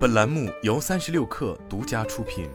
本栏目由三十六氪独家出品。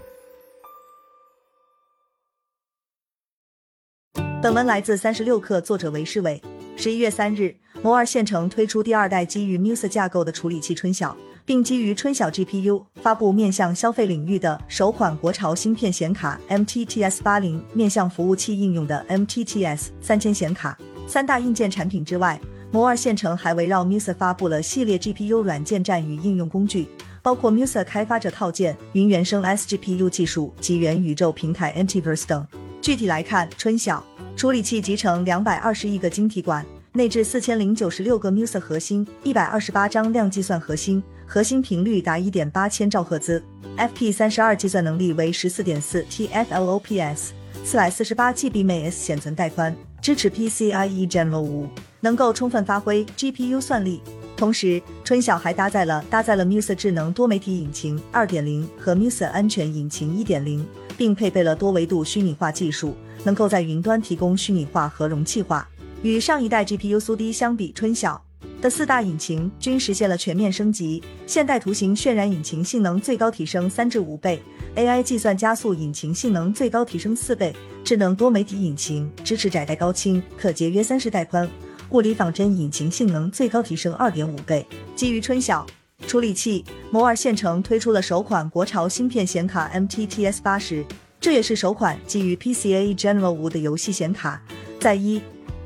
本文来自三十六氪，作者韦世伟。十一月三日，摩尔线程推出第二代基于 Musa 架构的处理器春晓，并基于春晓 GPU 发布面向消费领域的首款国潮芯片显卡 MTTS 八零，面向服务器应用的 MTTS 三千显卡。三大硬件产品之外，摩尔线程还围绕 Musa 发布了系列 GPU 软件站与应用工具，包括 Musa 开发者套件、云原生 sGPU 技术及元宇宙平台 Antiverse 等。具体来看，春晓处理器集成两百二十亿个晶体管，内置四千零九十六个 Musa 核心，一百二十八张量计算核心，核心频率达一点八千兆赫兹，FP 三十二计算能力为十四点四 TFLOPS，四百四十八 GB 每 S 显存带宽，支持 PCIe Gen 五，能够充分发挥 GPU 算力。同时，春晓还搭载了搭载了 Musa 智能多媒体引擎二点零和 Musa 安全引擎一点零。并配备了多维度虚拟化技术，能够在云端提供虚拟化和容器化。与上一代 GPU 苏 D 相比，春晓的四大引擎均实现了全面升级。现代图形渲染引擎性能最高提升三至五倍，AI 计算加速引擎性能最高提升四倍，智能多媒体引擎支持窄带高清，可节约三十带宽。物理仿真引擎性能最高提升二点五倍。基于春晓。处理器摩尔线程推出了首款国潮芯片显卡 MTTS 八十，这也是首款基于 PCIe Gen 五的游戏显卡，在一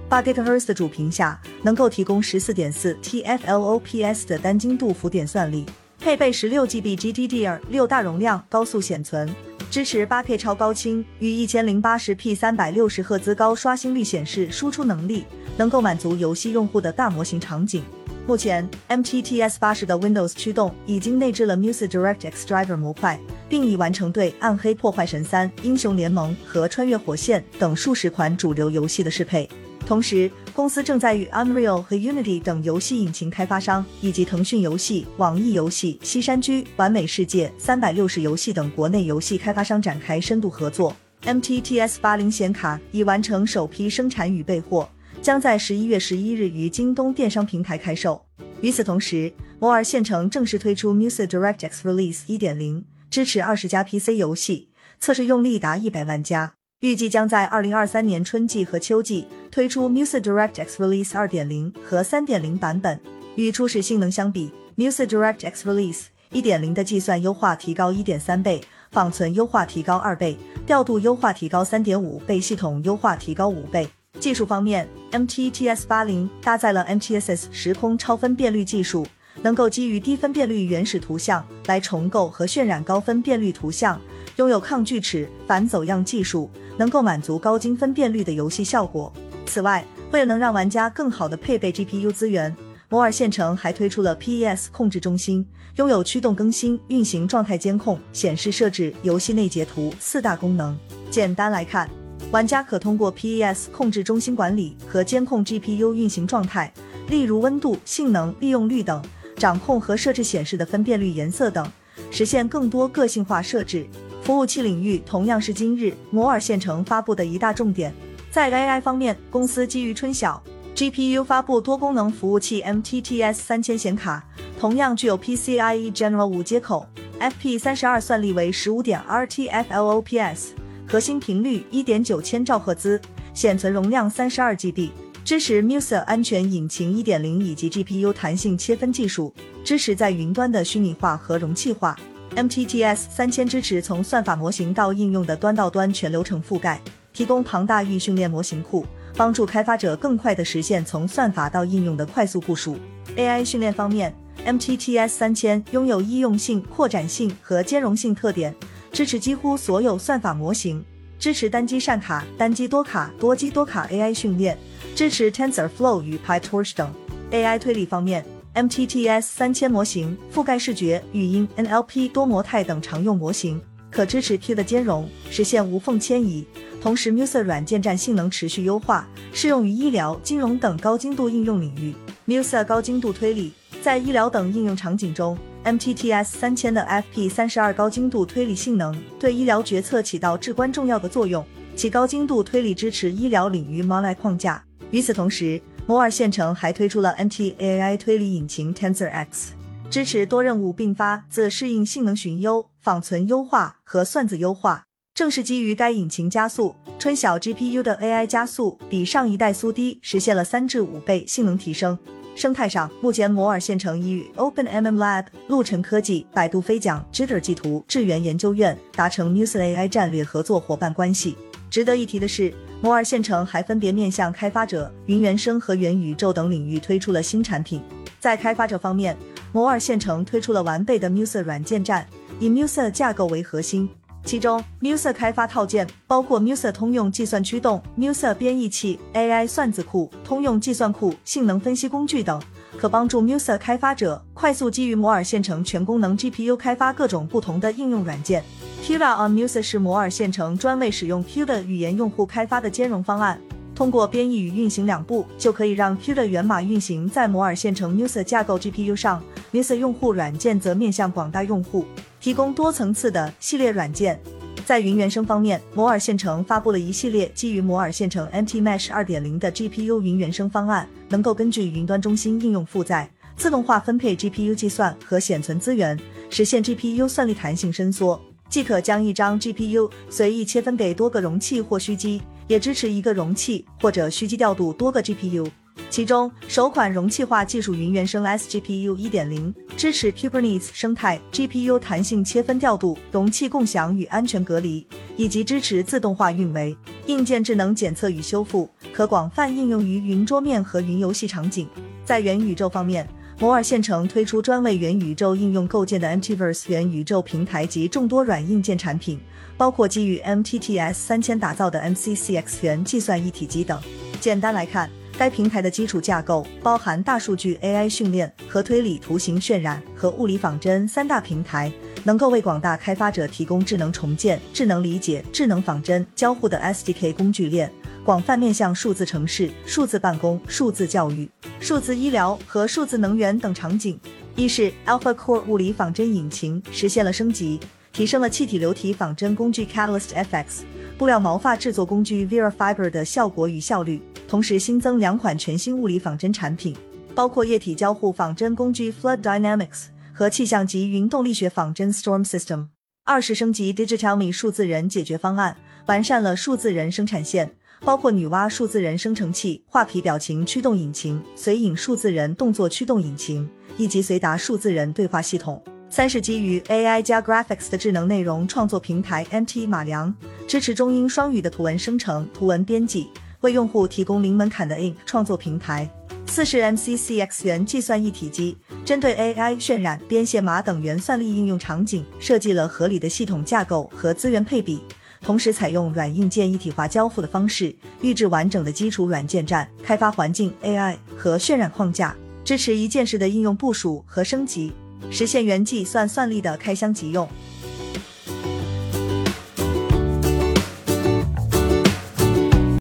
八 GHz 的主频下，能够提供十四点四 TFLOPS 的单精度浮点算力，配备十六 GB GDDR 六大容量高速显存，支持八 K 超高清与一千零八十 P 三百六十赫兹高刷新率显示输出能力，能够满足游戏用户的大模型场景。目前，MTTS 八十的 Windows 驱动已经内置了 Musa DirectX Driver 模块，并已完成对《暗黑破坏神三》《英雄联盟》和《穿越火线》等数十款主流游戏的适配。同时，公司正在与 Unreal 和 Unity 等游戏引擎开发商，以及腾讯游戏、网易游戏、西山居、完美世界、三百六十游戏等国内游戏开发商展开深度合作。MTTS 八零显卡已完成首批生产与备货。将在十一月十一日于京东电商平台开售。与此同时，摩尔线程正式推出 Music DirectX Release 一点零，支持二十家 PC 游戏，测试用力达一百万加。预计将在二零二三年春季和秋季推出 Musa DirectX Release 二点零和三点零版本。与初始性能相比，Musa DirectX Release 一点零的计算优化提高一点三倍，缓存优化提高二倍，调度优化提高三点五倍，系统优化提高五倍。技术方面，MTTS 八零搭载了 MTSS 时空超分辨率技术，能够基于低分辨率原始图像来重构和渲染高分辨率图像，拥有抗锯齿、反走样技术，能够满足高精分辨率的游戏效果。此外，为了能让玩家更好的配备 GPU 资源，摩尔线程还推出了 PES 控制中心，拥有驱动更新、运行状态监控、显示设置、游戏内截图四大功能。简单来看。玩家可通过 PES 控制中心管理和监控 GPU 运行状态，例如温度、性能、利用率等，掌控和设置显示的分辨率、颜色等，实现更多个性化设置。服务器领域同样是今日摩尔线程发布的一大重点。在 AI 方面，公司基于春晓 GPU 发布多功能服务器 MTTS 三千显卡，同样具有 PCIe Gen 五接口，FP 三十二算力为十五点 RTFLOPS，。核心频率一点九千兆赫兹，显存容量三十二 GB，支持 Musa 安全引擎一点零以及 GPU 弹性切分技术，支持在云端的虚拟化和容器化。MTTS 三千支持从算法模型到应用的端到端全流程覆盖，提供庞大预训练模型库，帮助开发者更快地实现从算法到应用的快速部署。AI 训练方面，MTTS 三千拥有易用性、扩展性和兼容性特点。支持几乎所有算法模型，支持单机善卡、单机多卡、多机多卡 AI 训练，支持 TensorFlow 与 PyTorch 等。AI 推理方面，MTTS 三千模型覆盖视觉、语音、NLP、多模态等常用模型，可支持 P 的兼容，实现无缝迁移。同时，Musa 软件站性能持续优化，适用于医疗、金融等高精度应用领域。Musa 高精度推理在医疗等应用场景中。MTTS 三千的 FP 三十二高精度推理性能对医疗决策起到至关重要的作用，其高精度推理支持医疗领域 MonAI 框架。与此同时，摩尔线程还推出了 NT AI 推理引擎 TensorX，支持多任务并发、自适应性能寻优、仿存优化和算子优化。正是基于该引擎加速，春晓 GPU 的 AI 加速比上一代苏低实现了三至五倍性能提升。生态上，目前摩尔县城已与 OpenMM Lab、陆晨科技、百度飞讲、Jitter 技图、智源研究院达成 Muse AI 战略合作伙伴关系。值得一提的是，摩尔县城还分别面向开发者、云原生和元宇宙等领域推出了新产品。在开发者方面，摩尔县城推出了完备的 Muse 软件站，以 Muse 架构为核心。其中，Musa 开发套件包括 Musa 通用计算驱动、Musa 编译器、AI 算子库、通用计算库、性能分析工具等，可帮助 Musa 开发者快速基于摩尔线程全功能 GPU 开发各种不同的应用软件。CUDA on Musa 是摩尔线程专为使用 CUDA 语言用户开发的兼容方案。通过编译与运行两步，就可以让 CUDA 源码运行在摩尔线程 Musa 架构 GPU 上。，Musa 用户软件则面向广大用户。提供多层次的系列软件。在云原生方面，摩尔线程发布了一系列基于摩尔线程 MT Mesh 2.0的 GPU 云原生方案，能够根据云端中心应用负载，自动化分配 GPU 计算和显存资源，实现 GPU 算力弹性伸缩。即可将一张 GPU 随意切分给多个容器或虚机，也支持一个容器或者虚机调度多个 GPU。其中，首款容器化技术云原生 SGPU 1.0支持 Kubernetes 生态 GPU 弹性切分调度、容器共享与安全隔离，以及支持自动化运维、硬件智能检测与修复，可广泛应用于云桌面和云游戏场景。在元宇宙方面，摩尔线程推出专为元宇宙应用构建的 MTverse 元宇宙平台及众多软硬件产品，包括基于 MTTS 三千打造的 MCCX 元计算一体机等。简单来看。该平台的基础架构包含大数据 AI 训练和推理、图形渲染和物理仿真三大平台，能够为广大开发者提供智能重建、智能理解、智能仿真交互的 SDK 工具链，广泛面向数字城市、数字办公、数字教育、数字医疗和数字能源等场景。一是 Alpha Core 物理仿真引擎实现了升级，提升了气体流体仿真工具 Catalyst FX、布料毛发制作工具 Vera Fiber 的效果与效率。同时新增两款全新物理仿真产品，包括液体交互仿真工具 Flood Dynamics 和气象及云动力学仿真 Storm System。二是升级 Digitalme 数字人解决方案，完善了数字人生产线，包括女娲数字人生成器、画皮表情驱动引擎、随影数字人动作驱动引擎以及随达数字人对话系统。三是基于 AI 加 Graphics 的智能内容创作平台 MT 马良，支持中英双语的图文生成、图文编辑。为用户提供零门槛的 In 创作平台。四是 MCCX 元计算一体机，针对 AI 渲染、编写码等元算力应用场景，设计了合理的系统架构和资源配比，同时采用软硬件一体化交付的方式，预制完整的基础软件站、开发环境、AI 和渲染框架，支持一键式的应用部署和升级，实现元计算算力的开箱即用。